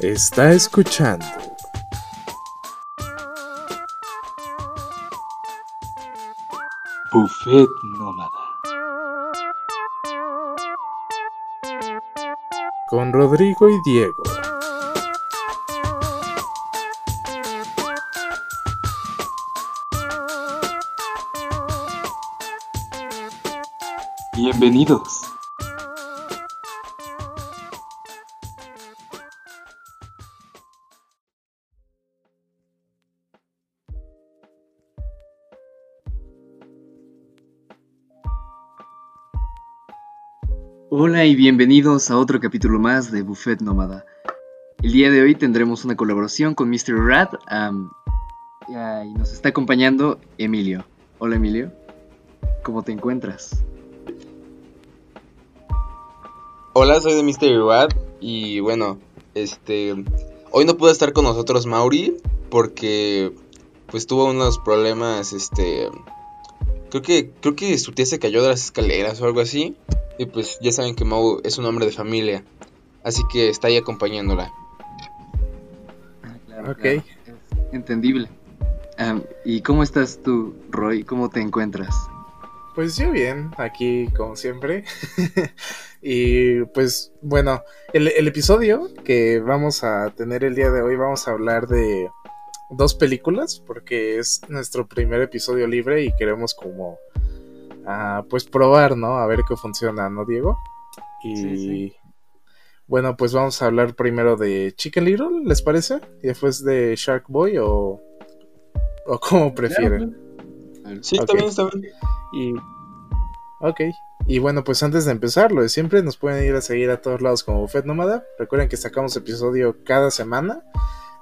Está escuchando. Buffet Nómada. Con Rodrigo y Diego. Bienvenidos. Hola y bienvenidos a otro capítulo más de Buffet Nómada. El día de hoy tendremos una colaboración con Mr. Am, ya, y nos está acompañando Emilio. Hola Emilio, ¿cómo te encuentras? Hola, soy de Mr. Watt y bueno, este hoy no pudo estar con nosotros Mauri porque pues tuvo unos problemas, este creo que creo que su tía se cayó de las escaleras o algo así y pues ya saben que Mau es un hombre de familia, así que está ahí acompañándola. Ah, claro, Ok. claro, es entendible. ¿Y cómo estás tú, Roy? ¿Cómo te encuentras? Pues yo bien, aquí como siempre. y pues bueno, el, el episodio que vamos a tener el día de hoy vamos a hablar de dos películas porque es nuestro primer episodio libre y queremos como pues probar, ¿no? A ver qué funciona, ¿no, Diego? Y Sí, sí. bueno, pues vamos a hablar primero de Chicken Little, ¿les parece? Y después de Shark Boy o, o como prefieren. Sí, está Ok. bien, está bien. Y. Ok. Y bueno, pues antes de empezar, lo de siempre, nos pueden ir a seguir a todos lados como Buffet Nómada. Recuerden que sacamos episodio cada semana.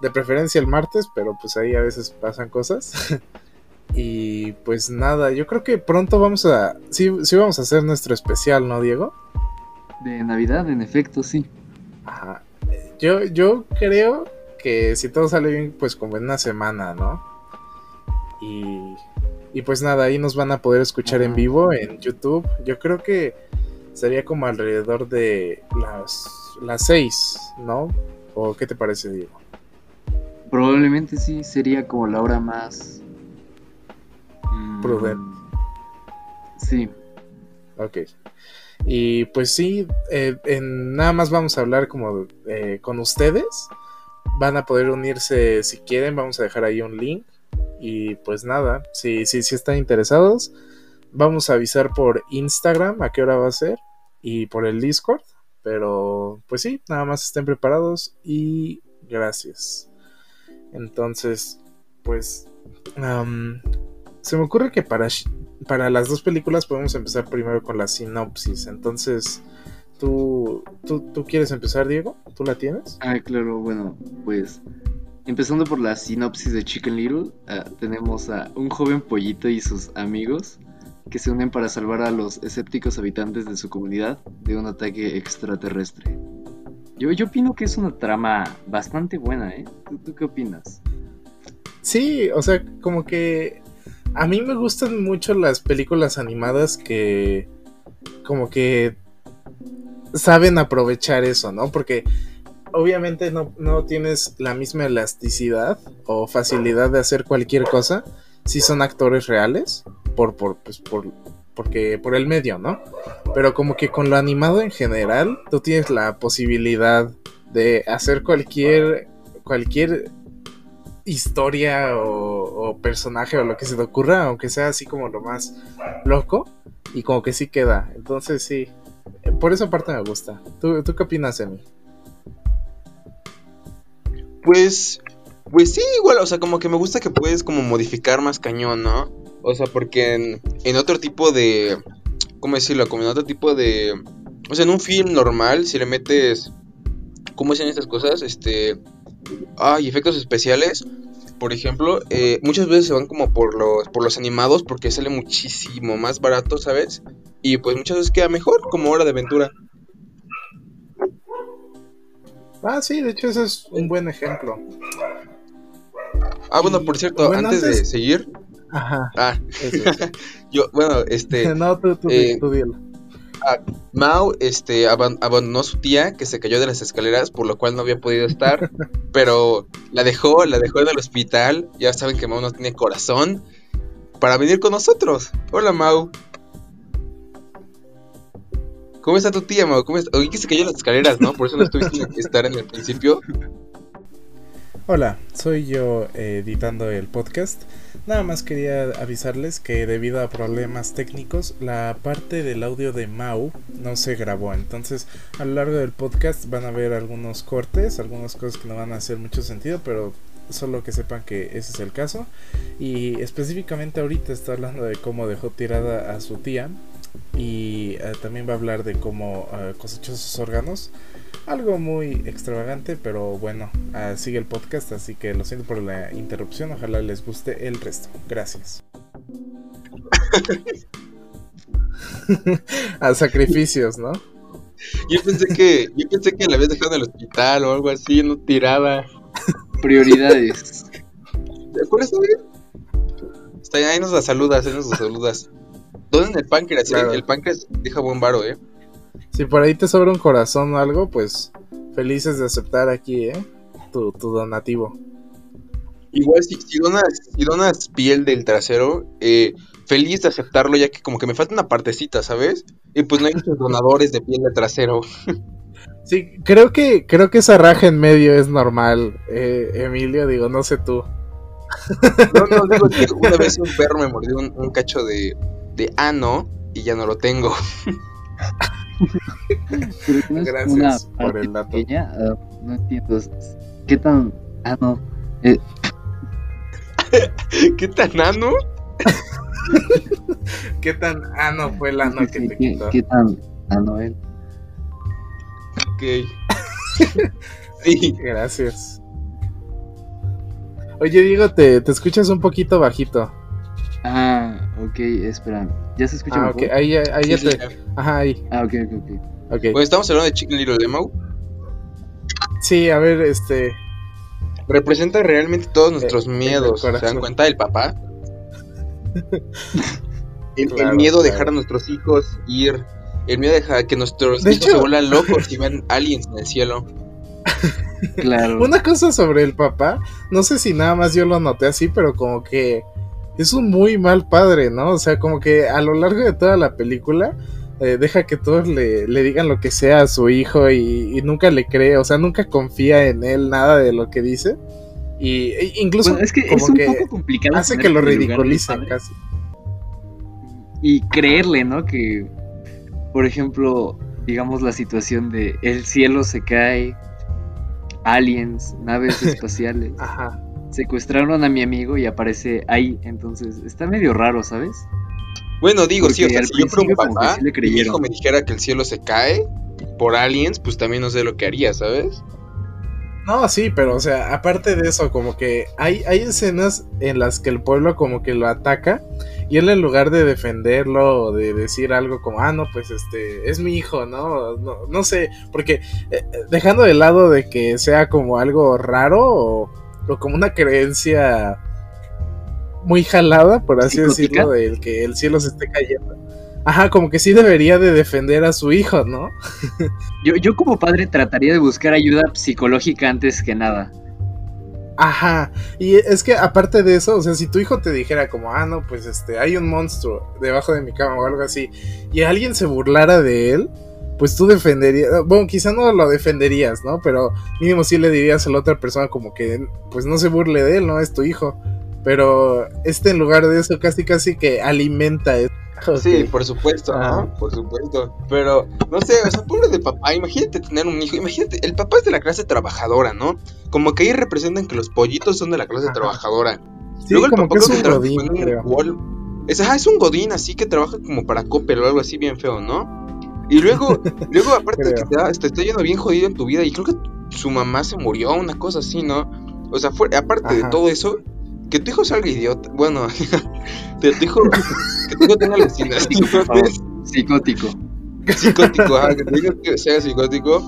De preferencia el martes, pero pues ahí a veces pasan cosas. y pues nada, yo creo que pronto vamos a. Sí, sí vamos a hacer nuestro especial, ¿no, Diego? De Navidad, en efecto, sí. Ajá. Yo, yo creo que si todo sale bien, pues como en una semana, ¿no? Y, y pues nada, ahí nos van a poder escuchar en Ajá. vivo en YouTube. Yo creo que sería como alrededor de las, las 6, ¿no? ¿O qué te parece, Diego? Probablemente sí sería como la hora más... mm, Prudente. Sí. Ok. Y pues sí, eh, en, nada más vamos a hablar como eh, con ustedes. Van a poder unirse si quieren, vamos a dejar ahí un link. Y pues nada, si, si, si están interesados, vamos a avisar por Instagram a qué hora va a ser y por el Discord. Pero pues sí, nada más estén preparados y gracias. Entonces, pues se me ocurre que para, para las dos películas podemos empezar primero con la sinopsis. Entonces, ¿tú, tú, tú quieres empezar, Diego? ¿Tú la tienes? Ah, claro, bueno, pues empezando por la sinopsis de Chicken Little, ah, tenemos a un joven pollito y sus amigos que se unen para salvar a los escépticos habitantes de su comunidad de un ataque extraterrestre. Yo, yo opino que es una trama bastante buena, ¿eh? ¿Tú, tú qué opinas? Sí, o sea, como que a mí me gustan mucho las películas animadas que como que saben aprovechar eso, ¿no? Porque obviamente no, no tienes la misma elasticidad o facilidad de hacer cualquier cosa si son actores reales, por, por, pues, por, porque, por el medio, ¿no? Pero como que con lo animado en general, tú tienes la posibilidad de hacer cualquier, cualquier historia o, personaje o lo que se te ocurra, aunque sea así como lo más loco, y como que sí queda. Entonces sí, por esa parte me gusta. ¿Tú, tú qué opinas, Emi? Pues pues sí, igual, o sea, como que me gusta que puedes como modificar más cañón, ¿no? O sea, porque en, en otro tipo de ¿cómo decirlo? Como en otro tipo de o sea, en un film normal si le metes ¿cómo dicen estas cosas? Este ay, efectos especiales por ejemplo, eh, muchas veces se van como por los, por los animados porque sale muchísimo más barato, ¿sabes? Y pues muchas veces queda mejor como hora de aventura. Ah, sí, de hecho ese es un buen ejemplo. Ah, bueno, por cierto, bueno, antes, de seguir, Ajá, ah, eso. yo, bueno, este, no, tú, tú, eh, tú. Ah, Mao este, aban- abandonó a su tía que se cayó de las escaleras, por lo cual no había podido estar, pero la dejó, la dejó en el hospital. Ya saben que Mao no tiene corazón para venir con nosotros. Hola, Mau. ¿Cómo está tu tía, Mau? ¿Cómo está? Oí que se cayó en las escaleras, ¿no? Por eso no estuviste estar en el principio. Hola, soy yo eh, editando el podcast. Nada más quería avisarles que debido a problemas técnicos, la parte del audio de Mau no se grabó. Entonces, a lo largo del podcast van a ver algunos cortes, algunas cosas que no van a hacer mucho sentido, pero solo que sepan que ese es el caso. Y específicamente ahorita está hablando de cómo dejó tirada a su tía. Y eh, también va a hablar de cómo eh, cosechó sus órganos. Algo muy extravagante, pero bueno, ah, sigue el podcast, así que lo siento por la interrupción. Ojalá les guste el resto. Gracias. a sacrificios, ¿no? Yo pensé que, yo pensé que la habías dejado en el hospital o algo así, no tirada. Prioridades. ¿Por eso bien? Está ahí, ahí nos la saludas, ahí nos la saludas. Donen el páncreas, Claro. eh, el páncreas deja buen varo, eh. Si por ahí te sobra un corazón o algo, pues felices de aceptar aquí, ¿eh? Tu, tu donativo. Igual si, si donas, si donas piel del trasero, eh, feliz de aceptarlo, ya que como que me falta una partecita, ¿sabes? Y pues no hay muchos donadores de piel del trasero. Sí, creo que, creo que esa raja en medio es normal, eh, Emilio, digo, no sé tú. No, no, digo que una vez un perro me mordió un, un cacho de, de ano y ya no lo tengo. No Gracias una por el dato. pequeña, ah, no entiendo. ¿Qué tan.? Ah, no. Eh, ¿Qué tan ano? ¿Qué tan ano fue el ano sí, que sí, te ¿qué, quitó? qué tan.? Ah, no, él. Ok. sí, Gracias. Oye, Diego, te, te escuchas un poquito bajito. Ah, ok, espera. ¿Ya se escucha Ah, mejor? ok, ahí, ahí sí, ya sí, te... ya. Ajá, ahí, Ah, ok, ok, ok. ok. Bueno, estamos hablando de Chicken Little Demo. Sí, a ver, este... Representa realmente todos nuestros Eh, el miedos. ¿Se dan cuenta? El papá. El, miedo de claro. dejar a nuestros hijos ir. El miedo de dejar que nuestros De hijos hecho- se vuelvan locos y vean aliens en el cielo. Claro. Una cosa sobre el papá, no sé si nada más yo lo noté así, pero como que es un muy mal padre, ¿no? O sea, como que a lo largo de toda la película eh, deja que todos le, le digan lo que sea a su hijo y, y nunca le cree, o sea, nunca confía en él nada de lo que dice. Y e- incluso Bueno, es que como es un que poco complicado. hace que lo del ridiculicen casi. Y creerle, ¿no? Que, por ejemplo, digamos la situación de el cielo se cae, aliens, naves espaciales, Ajá. Secuestraron a mi amigo y aparece ahí. Entonces, está medio raro, ¿sabes? Bueno, digo, sí, o sea, si yo fuera un papá, sí y mi creyeron. hijo me dijera que el cielo se cae por aliens, pues también no sé lo que haría, ¿sabes? No, sí, pero o sea, aparte de eso, como que hay, hay escenas en las que el pueblo como que lo ataca y él en lugar de defenderlo o de decir algo como, ah, no, pues este, es mi hijo, ¿no? No, no sé, porque eh, eh, dejando de lado de que sea como algo raro o, o como una creencia muy jalada, por así ¿Psicótica? decirlo, del que el cielo se esté cayendo. Ajá, como que sí debería de defender a su hijo, ¿no? Yo, yo como padre trataría de buscar ayuda psicológica antes que nada. Ajá, y es que aparte de eso, o sea, si tu hijo te dijera como, ah, no, pues este, hay un monstruo debajo de mi cama o algo así, y alguien se burlara de él, pues tú defenderías, bueno, quizá no lo defenderías, ¿no? Pero mínimo sí le dirías a la otra persona como que, pues no se burle de él, ¿no? Es tu hijo. Pero este en lugar de eso casi casi que alimenta eso. Sí, por supuesto. ¿no? Por supuesto. Pero, no sé, o sea, pobre de papá, imagínate tener un hijo, imagínate, el papá es de la clase trabajadora, ¿no? Como que ahí representan que los pollitos son de la clase Ajá. trabajadora. Sí, Luego el como papá que es un godín, creo. es un godín, así que trabaja como para Coppel o algo así bien feo, ¿no? Y luego, luego aparte de que te, da- te está yendo bien jodido en tu vida y creo que su mamá se murió, una cosa así, ¿no? O sea, fue, aparte de todo eso, que tu hijo salga idiota, bueno, que tu hijo, que tu hijo tenga alucinaciones, Psicótico. psicótico, ajá, que tu hijo sea psicótico,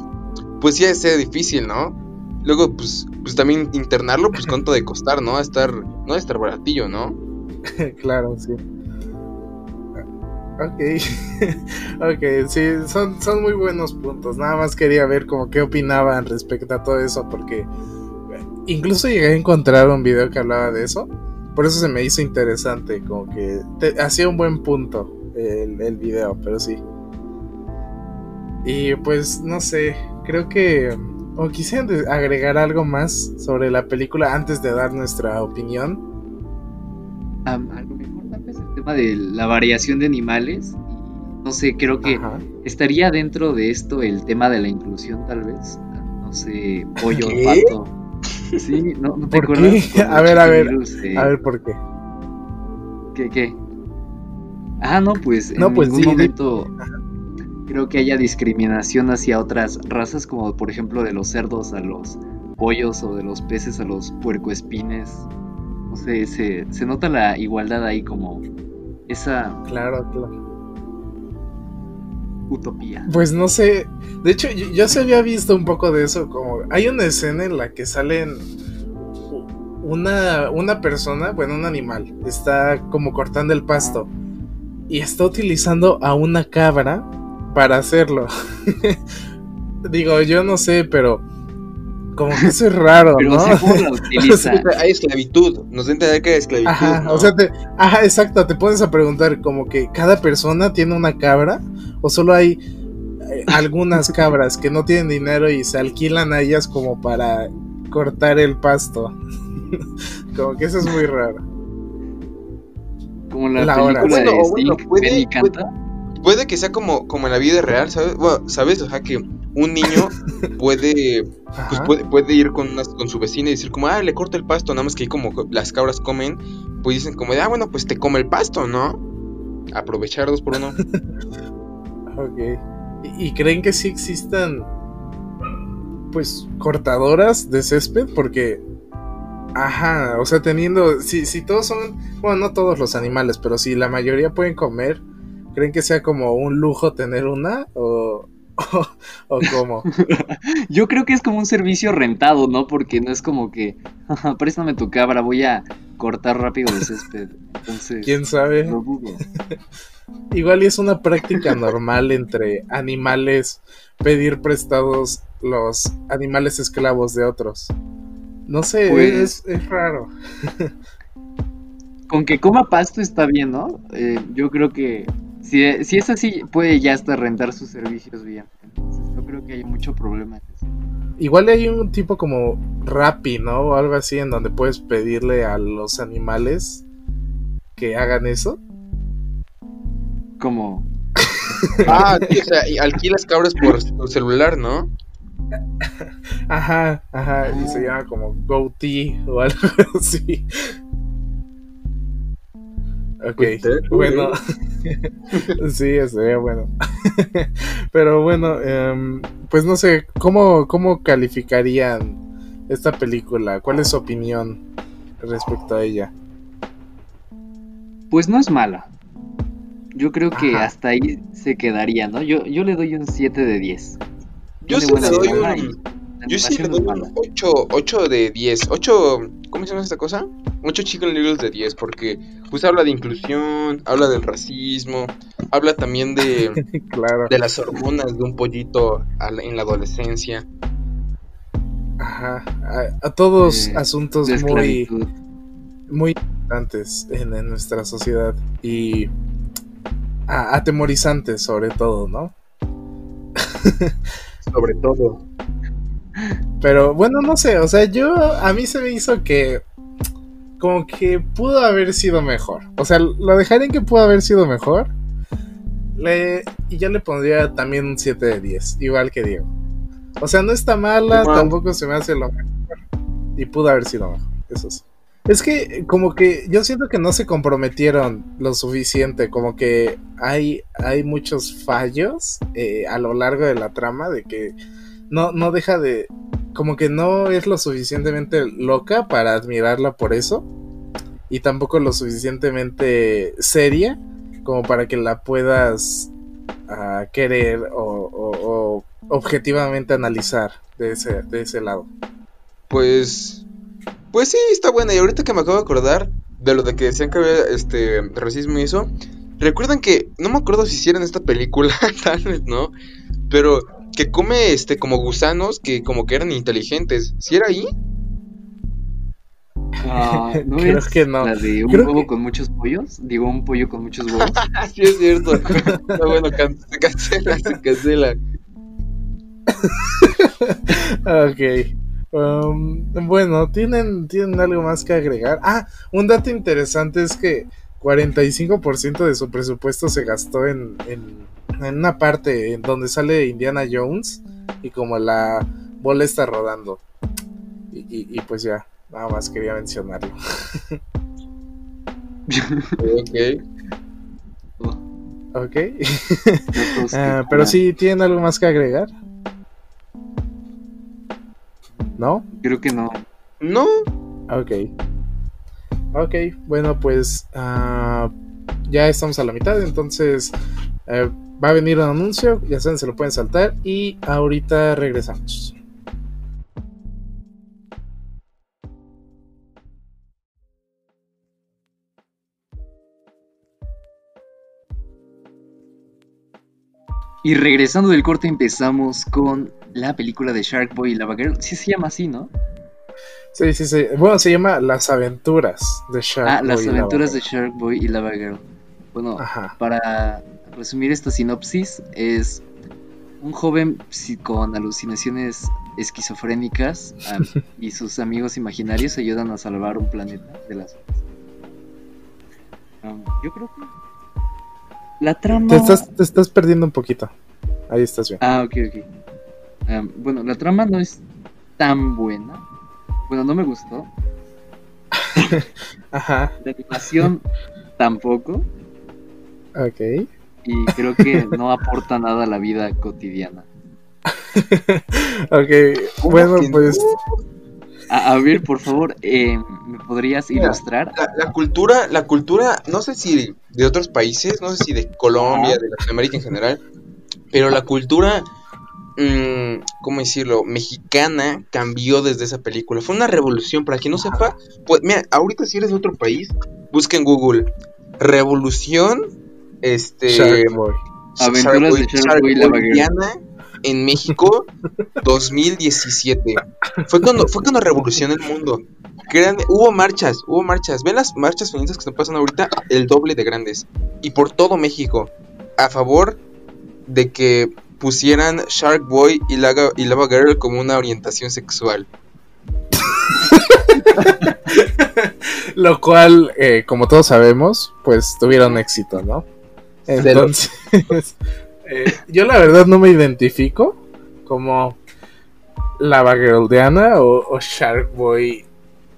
pues sí es difícil, ¿no? Luego, pues, pues también internarlo, pues cuánto de costar, ¿no? Estar, no estar baratillo, ¿no? claro, sí. Ok, ok, sí, son, son muy buenos puntos. Nada más quería ver como qué opinaban respecto a todo eso, porque incluso llegué a encontrar un video que hablaba de eso. Por eso se me hizo interesante, como que hacía un buen punto el, el video, pero sí. Y pues no sé, creo que... O quisieran agregar algo más sobre la película antes de dar nuestra opinión. a tema de la variación de animales. No sé, creo que estaría dentro de esto el tema de la inclusión tal vez. No sé, pollo, pato. Sí, no, no te acuerdas. A ver, a ver. A ver, ¿por qué? ¿Qué, qué? Ah, no, pues en no, pues ningún momento creo que haya discriminación hacia otras razas, como por ejemplo de los cerdos a los pollos o de los peces a los puercoespines. No sé, se, se nota la igualdad ahí como esa... Claro, claro. Utopía. Pues no sé. De hecho, yo, se había visto un poco de eso. Como hay una escena en la que salen una, una persona, bueno, un animal, está como cortando el pasto y está utilizando a una cabra para hacerlo. Digo, yo no sé, pero como que eso es raro, pero ¿no? hay esclavitud, nos entender que hay esclavitud. Ajá, o sea, te, ajá, exacto, te pones a preguntar como que cada persona tiene una cabra o solo hay eh, algunas cabras que no tienen dinero y se alquilan a ellas como para cortar el pasto. como que eso es muy raro. Como la, película de bueno, puede, puede, que sea como, como en la vida real, ¿sabes? ¿sabes? O sea, que un niño puede, pues puede, ir con, con su vecina y decir como, ah, le corto el pasto, nada más que como las cabras comen, pues dicen como, ah, bueno, pues te come el pasto, ¿no? Aprovechar dos por uno. ok. ¿Y, creen que sí existan, pues, cortadoras de césped? Porque Ajá, o sea, teniendo, si, si todos son, bueno, no todos los animales, pero si la mayoría pueden comer, ¿creen que sea como un lujo tener una? ¿O, o, cómo? Yo creo que es como un servicio rentado, ¿no? Porque no es como que, préstame tu cabra, voy a cortar rápido el césped. Entonces, ¿quién sabe? Igual y es una práctica normal entre animales pedir prestados los animales esclavos de otros. No sé, pues, es, raro. con que coma pasto está bien, ¿no? Eh, yo creo que si, es así, puede ya hasta rentar sus servicios bien. Entonces, no creo que haya mucho problema Igual hay un tipo como Rappi, ¿no? O algo así en donde puedes pedirle a los animales que hagan eso. Como. ah, o sea, alquilas cabras por celular, ¿no? Ajá, ajá, y se llama como GoTee o algo así. Ok, bueno. sí, sería bueno. Pero bueno, em, pues no sé, ¿cómo, ¿cómo calificarían esta película? ¿Cuál es su opinión respecto a ella? Pues no es mala. Yo creo que hasta ahí se quedaría, ¿no? Yo, yo le doy un 7 de 10. Yo sí le doy un. Yo sí le doy un 8, 8 de 10. 8. ¿Cómo se llama esta cosa? 8 Chicken Littles de 10. Porque pues habla de inclusión, habla del racismo, habla también de, de las hormonas de un pollito en la adolescencia. Ajá. A, todos asuntos muy. Muy importantes en, en nuestra sociedad. Y. atemorizantes, sobre todo, ¿no? sobre todo. Pero bueno, no sé, o sea, yo a mí se me hizo que como que pudo haber sido mejor. O sea, lo dejaría en que pudo haber sido mejor. Le, y yo le pondría también un 7 de 10, igual que Diego. O sea, no está mala, tampoco se me hace lo mejor. Y pudo haber sido mejor, eso sí. Es que como que yo siento que no se comprometieron lo suficiente, como que hay, hay muchos fallos eh, a lo largo de la trama de que no, no deja de... como que no es lo suficientemente loca para admirarla por eso y tampoco lo suficientemente seria como para que la puedas uh, querer o, o, objetivamente analizar de ese, de ese lado. Pues pues sí, está buena. Y ahorita que me acabo de acordar de lo de que decían que había este racismo y eso, recuerdan que, no me acuerdo si hicieron esta película, tal vez no, pero que come este como gusanos que como que eran inteligentes. ¿Sí era ahí? Ah, ¿no Creo es que no. La de un Creo huevo que- con muchos pollos. Digo, un pollo con muchos huevos. Ah, sí es cierto. Está bueno, can- se cancela, se cancela. Ok. Um, bueno, ¿tienen, ¿tienen algo más que agregar? Ah, un dato interesante es que 45% de su presupuesto se gastó en, en, en una parte en donde sale Indiana Jones y como la bola está rodando. Y, y- y pues ya, nada más quería mencionarlo. Ok. Ok. Ah, pero sí, ¿tienen algo más que agregar? ¿No? Creo que no. No, Ok. Ok, bueno, pues ah, ya estamos a la mitad, entonces eh, va a venir un anuncio, ya saben, se lo pueden saltar y ahorita regresamos. Y regresando del corte empezamos con la película de Shark Boy y Lava Girl. Sí se llama así, ¿no? Sí, sí, sí. Bueno, se llama Las aventuras de Shark ah, las Boy y Lava aventuras de. Shark Boy y Lava Girl. Bueno, Ajá. para resumir esta sinopsis, es un joven con alucinaciones esquizofrénicas y sus amigos imaginarios ayudan a salvar un planeta de las Am, yo creo que la trama Te estás, te estás perdiendo un poquito. Ahí estás bien. Ah, ok, ok. Am, bueno, la trama no es tan buena. Bueno, no me gustó. Ajá. La animación tampoco. Ok. Y creo que no aporta nada a la vida cotidiana. Ok. ¿Cómo Bueno, que pues. A, a ver, por favor, eh, ¿me podrías Mira, ilustrar? la, la cultura, la cultura, no sé si de otros países, no sé si de Colombia, de Latinoamérica en general, pero la cultura, mm, ¿cómo decirlo? Mexicana cambió desde esa película. Fue una revolución, para quien no sepa, pues mira, ahorita si eres de otro país, busca en Google revolución, este. Aventuras de Shark Boy y Lava Girl. Boyana en México 2017. Fue cuando, fue cuando revolucionó el mundo. Créanme, hubo marchas, hubo marchas. Ven las marchas feministas que están pasando ahorita, el doble de grandes. Y por todo México, a favor de que pusieran Shark Boy y Lava, y Lava Girl como una orientación sexual. Lo cual, eh, como todos sabemos, pues tuvieron éxito, ¿no? Entonces, eh, yo la verdad no me identifico como Lava Girl Diana o, o Shark Boy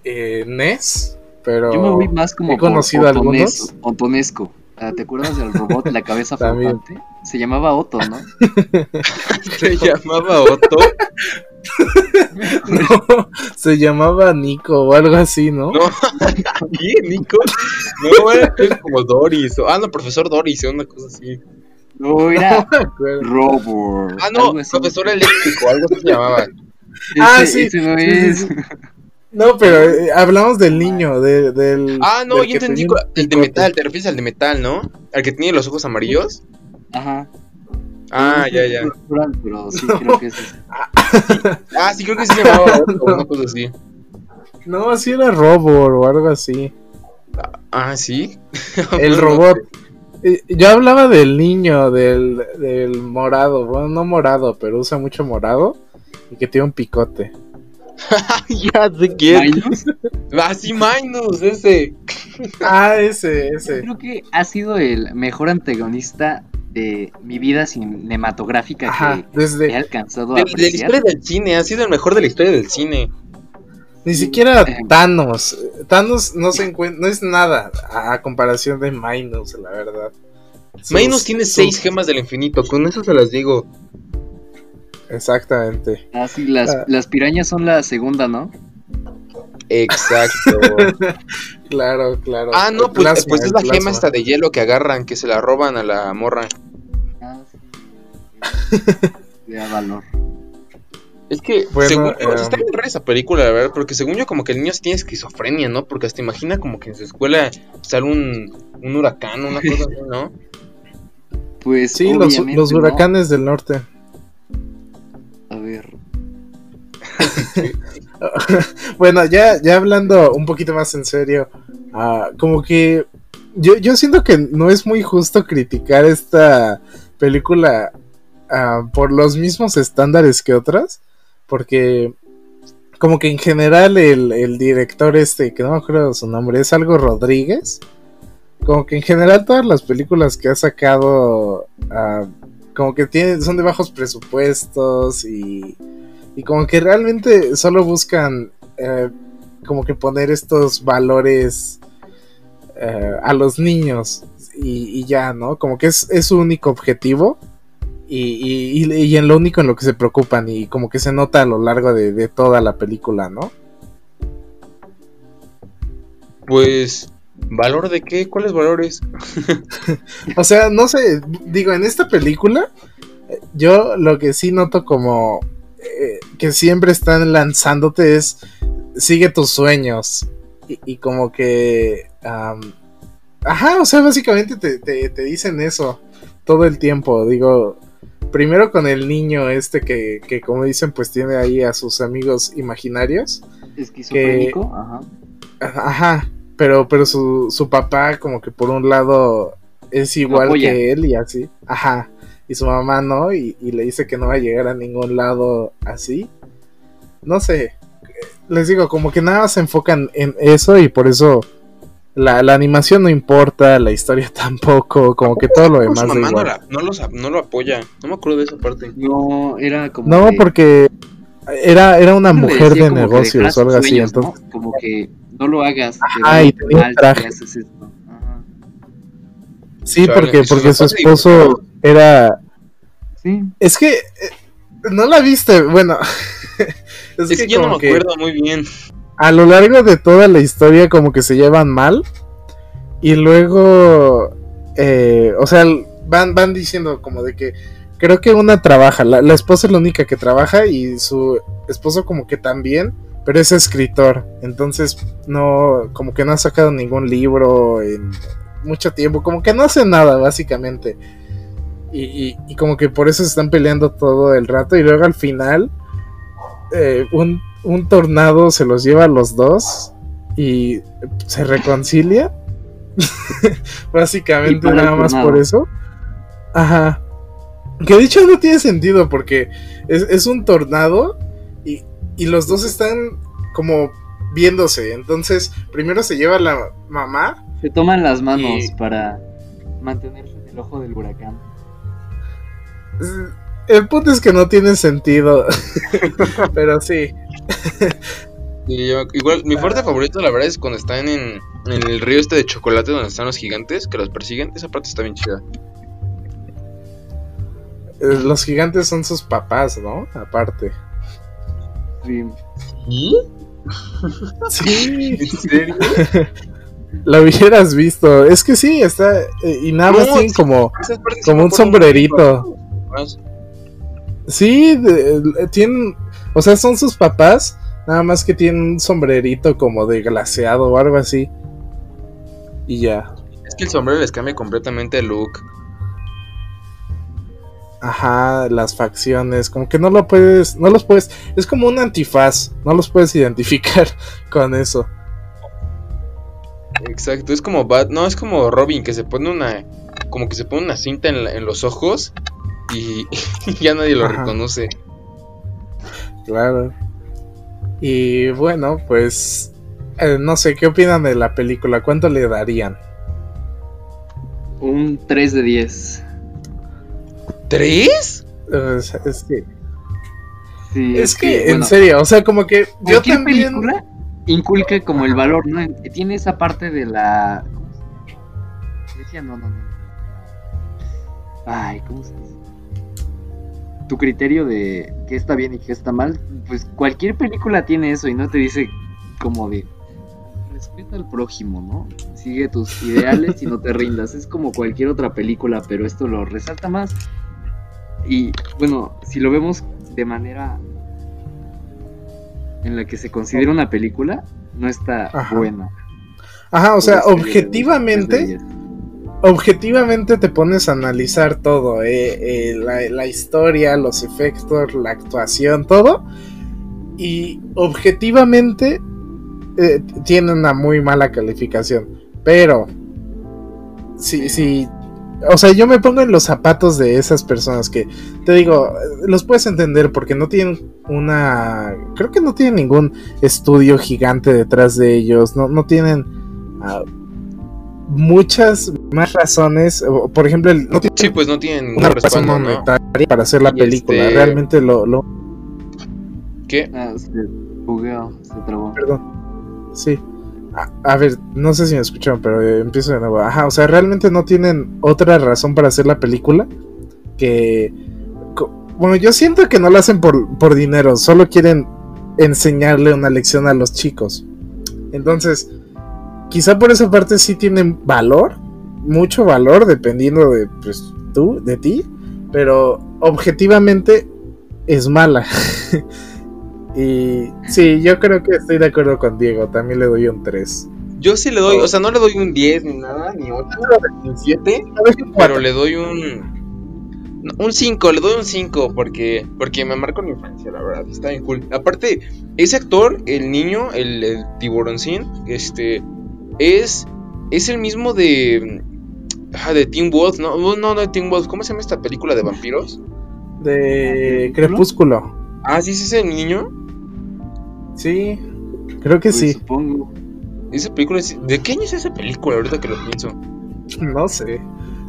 eh, Ness, pero Yo me voy más como he conocido por algunos. Otones- Otonesco. Ah, ¿Te acuerdas del robot, la cabeza También. flotante? Se llamaba Otto, ¿no? Se llamaba Otto. no, se llamaba Nico o algo así, ¿no? No, ¿quién, Nico? No, era como Doris. o- Ah, no, profesor Doris, o una cosa así. No, era. Ah, no, profesor eléctrico, algo así se llamaba. Ese, Ah, sí, ese no sí, sí, es. sí. No, pero eh, hablamos del niño, de- del. Ah, no, del yo entendí. tenía El de metal, te refieres al de metal, ¿no? Al que tiene los ojos amarillos. Ajá. Ah, No ya, ya. cultural, Pero sí, No. creo que es ese. Ah, sí, creo que sí se llamaba Otto, una cosa así. No, sí era Robot o algo así. Ah, sí. El robot. Eh, Yo hablaba del niño, del, del morado. Bueno, no morado, pero usa mucho morado. Y que tiene un picote. ya sé quién. Minus, Ah, sí, Minus, ese. Ah, ese, ese. creo que ha sido el mejor antagonista de mi vida cinematográfica Ajá, que he desde. alcanzado a De, de la historia del cine, ha sido el mejor de la historia del cine. Ni siquiera. Thanos. Thanos no se encuentra. No es nada a, a comparación de Minus, la verdad. Sus- Minus tiene sus- seis gemas del infinito, con eso se las digo. Exactamente. Ah, sí, las, Ah. las pirañas son la segunda, ¿no? Exacto. Claro, claro. ah, no, pues, plasma, pues es la gema esta de hielo que agarran, que se la roban a la morra. Ah, sí. De valor. Es que, Bueno, según yo, eh, está bien rara esa película, la verdad, porque según yo, como que el niño tiene esquizofrenia, ¿no? Porque hasta imagina como que en su escuela sale un, un huracán, una cosa así, ¿no? Pues Sí, los, huracanes del norte. A ver. Bueno, ya, ya hablando un poquito más en serio, ah, como que yo, yo siento que no es muy justo criticar esta película ah, por los mismos estándares que otras, porque como que en general el, el director este, que no me acuerdo su nombre, es algo Rodríguez, como que en general todas las películas que ha sacado, ah, como que tienen, son de bajos presupuestos y, y como que realmente solo buscan eh, como que poner estos valores eh, a los niños y, y ya, ¿no? Como que es, es su único objetivo y, y, y- en lo único en lo que se preocupan y como que se nota a lo largo de, de toda la película, ¿no? Pues, ¿valor de qué? ¿Cuáles valores? O sea, no sé, digo, en esta película yo lo que sí noto como eh, que siempre están lanzándote es sigue tus sueños y, y como que... ajá, o sea, básicamente te, te- te dicen eso todo el tiempo, digo... Primero con el niño este que, que como dicen pues tiene ahí a sus amigos imaginarios. Esquizofrénico, ajá. Ajá, pero, pero su, su papá como que por un lado es igual que él y así. Ajá. Y su mamá no, y, y le dice que no va a llegar a ningún lado así. No sé. Les digo, como que nada se enfocan en eso y por eso la, la animación no importa, la historia tampoco, como que todo lo demás su mamá no, igual. la- no los- no lo apoya. No me acuerdo de esa parte. No, era como. No, que- porque era, era una mujer de negocios o algo así, sueños, ¿no? entonces... Como que no lo hagas. te Ajá, va a y ir tenía un traje. haces esto. Ajá. Sí, Chale, porque, porque su esposo. Era... Sí. Es que eh, no la viste, bueno. es, Es que, que yo no me acuerdo muy bien. a lo largo de toda la historia como que se llevan mal y luego, eh, o sea, van van diciendo como de que creo que una trabaja, la, la esposa es la única que trabaja y su esposo como que también, pero es escritor, entonces no, como que no ha sacado ningún libro en mucho tiempo, como que no hace nada básicamente. Y, y- y como que por eso se están peleando todo el rato y luego al final eh, un, un tornado se los lleva a los dos y se reconcilia. Básicamente nada más por eso. Ajá. Que dicho no tiene sentido porque es, es un tornado y, y los dos están como viéndose. Entonces primero se lleva la mamá. Se toman las manos Y- para mantenerse en el ojo del huracán. El punto es que no tiene sentido. Pero sí. Y yo- igual, mi parte favorita, la verdad, es cuando están en, en el río este de chocolate donde están los gigantes que los persiguen. Esa parte está bien chida. eh, Los gigantes son sus papás, ¿no? Aparte. Sí. ¿Y? Sí. ¿En serio? Lo hubieras visto. Es que sí, está. eh, y nada más No, tienen sí. como. Como un sombrerito. Más. Sí, de- de- tienen. O sea, son sus papás. Nada más que tienen un sombrerito como de glaseado o algo así. Y ya. Es que el sombrero les cambia completamente el look. Ajá, las facciones. Como que no lo puedes. No los puedes. Es como un antifaz. No los puedes identificar con eso. Exacto, es como Bat, no, es como Robin que se pone una, como que se pone una cinta en, la- en los ojos y, ya nadie lo Ajá. reconoce. Claro. Y bueno, pues. eh, no sé, ¿qué opinan de la película? ¿Cuánto le darían? Un 3 de 10. ¿Tres? Es, es que, Sí, es que, en bueno, serio, o sea, como que yo también. película inculca como el valor, ¿no? En- Tiene esa parte de la. ¿Cómo se Decía, no, no, no. Ay, ¿cómo se dice? Tu criterio de qué está bien y qué está mal, pues cualquier película tiene eso y no te dice como de respeta al prójimo, ¿no? Sigue tus ideales y no te rindas. Es como cualquier otra película, pero esto lo resalta más. Y bueno, si lo vemos de manera en la que se considera una película no está Ajá. buena. Ajá, o sea, objetivamente. Objetivamente te pones a analizar todo, eh, eh, la, la historia, los efectos, la actuación, todo. Y objetivamente eh, tiene una muy mala calificación. Pero, si, si, o sea, yo me pongo en los zapatos de esas personas que, te digo, los puedes entender porque no tienen una, creo que no tienen ningún estudio gigante detrás de ellos, no, no tienen ah, muchas más razones, por ejemplo, el- no tienen Sí, pues no tienen una razón respaldo, ¿no? monetaria para hacer la Y película, este- realmente lo, lo, ¿Qué? Ah, se bugueó, se trabó. perdón, sí. A, a ver, no sé si me escucharon, pero eh, empiezo de nuevo. Ajá, o sea, realmente no tienen otra razón para hacer la película que... Bueno, yo siento que no lo hacen por, por dinero, solo quieren enseñarle una lección a los chicos. Entonces, quizá por esa parte sí tienen valor, mucho valor, dependiendo de pues, tú, de ti, pero objetivamente es mala. y sí, yo creo que estoy de acuerdo con Diego, también le doy un 3. Yo sí le doy, o sea, no le doy un 10 ni nada, ni 8, ni 7, pero le doy un un 5, le doy un 5 porque porque me marcó mi infancia, la verdad, está bien cool. Aparte, ese actor, el niño, el, el tiburoncín, este es es el mismo de ah, de Teen Wolf, no, no, no de Teen Wolf, ¿cómo se llama esta película de vampiros? De Crepúsculo. Ah, sí, es ese niño. Sí, creo que Pues, sí. Supongo. Esa película es- ¿De qué año es esa película ahorita que lo pienso? No sé.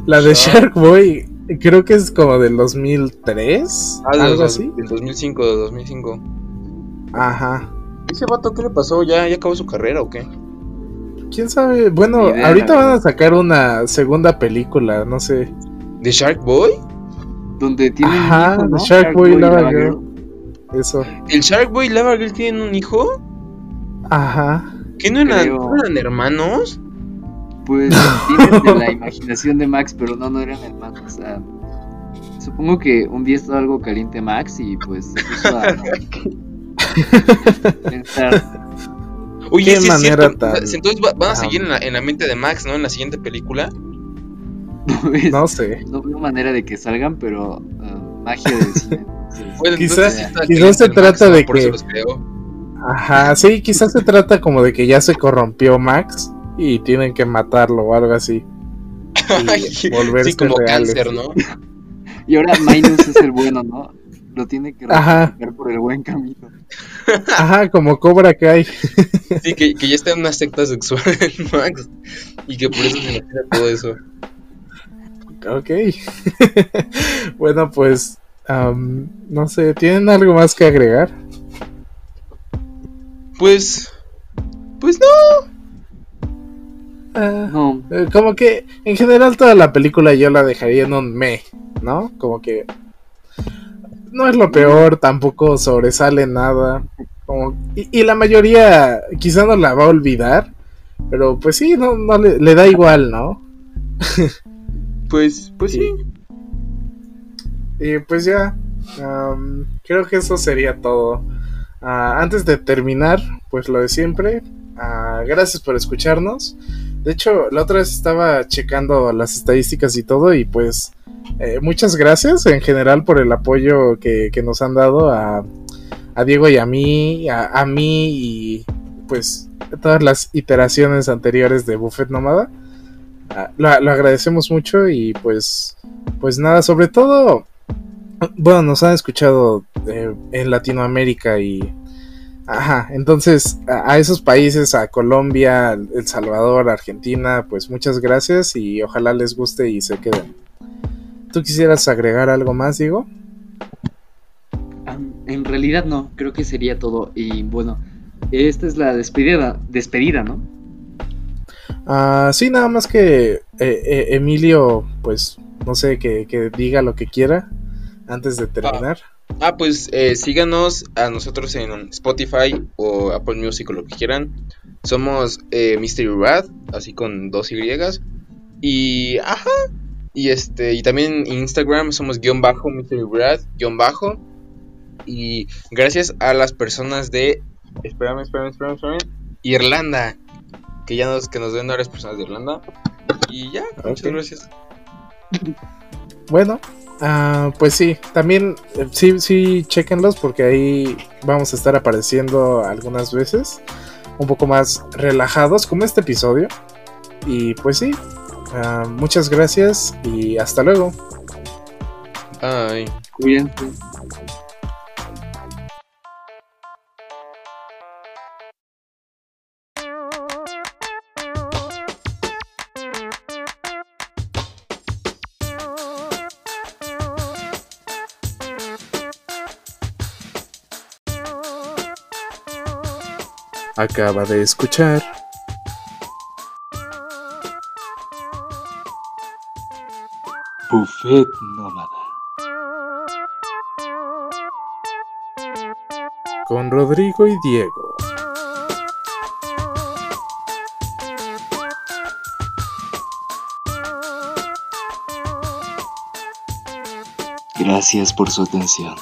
La de Shark. Shark Boy, creo que es como del 2003, Ah, de algo dos- así. del 2005, de 2005. Ajá. ¿Ese vato qué le pasó? ¿Ya, ya acabó su carrera o qué? ¿Quién sabe? Bueno, ahorita van a sacar una segunda película, no sé. ¿De Shark Boy? Donde tiene Ajá, un hijo, ¿no? Shark Boy y Lava Lava Girl. Eso. ¿El Shark Boy y Lava Girl tienen un hijo? Ajá. ¿Qué no eran, Creo. no eran hermanos? Pues vienen de la imaginación de Max, pero no, no eran hermanos. O sea, supongo que un día estaba algo caliente Max y pues se puso a pensar. Oye, Qué sí es manera cierto. tan- Entonces va- van a seguir en la, en la mente de Max, ¿no? En la siguiente película. Pues, No sé. no veo manera de que salgan, pero ah, magia del cine. entonces, Bueno, Quizás- se trata de Por eso que- los. Ajá, sí, quizás se trata como de que ya se corrompió Max y tienen que matarlo o algo así. Y volverse sí, como reales. cáncer, ¿no? Y ahora Minus es el bueno, ¿no? Lo tiene que rectificar por el buen camino. Ajá, como Cobra Kai. Sí, que, que ya está en una secta sexual el Max. Y que por eso se imagina todo eso. Ok. bueno, pues, no sé, ¿tienen algo más que agregar? Pues. Pues no. Ah, No, eh, como que en general toda la película yo la dejaría en un me, ¿no? Como que no es lo peor, tampoco sobresale nada. Como, y, y la mayoría quizá no la va a olvidar, pero pues sí, no, no le, le da igual, ¿no? Pues, pues sí. Y pues ya, creo que eso sería todo. Ah, antes de terminar, pues lo de siempre, ah, gracias por escucharnos. De hecho, la otra vez estaba checando las estadísticas y todo y pues eh, muchas gracias en general por el apoyo que, nos han dado a, Diego y a mí, a, mí y pues todas las iteraciones anteriores de Buffet Nómada. Ah, lo, lo agradecemos mucho y pues, pues nada, sobre todo bueno, nos han escuchado eh, en Latinoamérica y... Ajá, entonces a esos países, a Colombia, El Salvador, Argentina, pues muchas gracias y ojalá les guste y se queden. ¿Tú quisieras agregar algo más, Diego? ah, en realidad no, creo que sería todo. Y bueno, esta es la despedida, despedida, ¿no? Ah, sí, nada más que eh, eh, Emilio, pues no sé, que, que diga lo que quiera antes de terminar. Ah, pues eh, síganos a nosotros en Spotify o Apple Music o lo que quieran. Somos eh, Mystery Rad, así con dos Y. Y ajá. Y este, y también en Instagram somos guion bajo, Mystery Rad, guion bajo. Y gracias a las personas de Espérame, espérame, espérame, espérame. Irlanda. Que ya nos, que nos den varias personas de Irlanda. Y ya, muchas gracias. Bueno, ah, pues sí, también eh, sí, sí, chequenlos porque ahí vamos a estar apareciendo algunas veces, un poco más relajados como este episodio. Y pues sí, ah, muchas gracias y hasta luego. Ay. Cuídense. Acaba de escuchar Buffet Nómada. con Rodrigo y Diego. Gracias por su atención.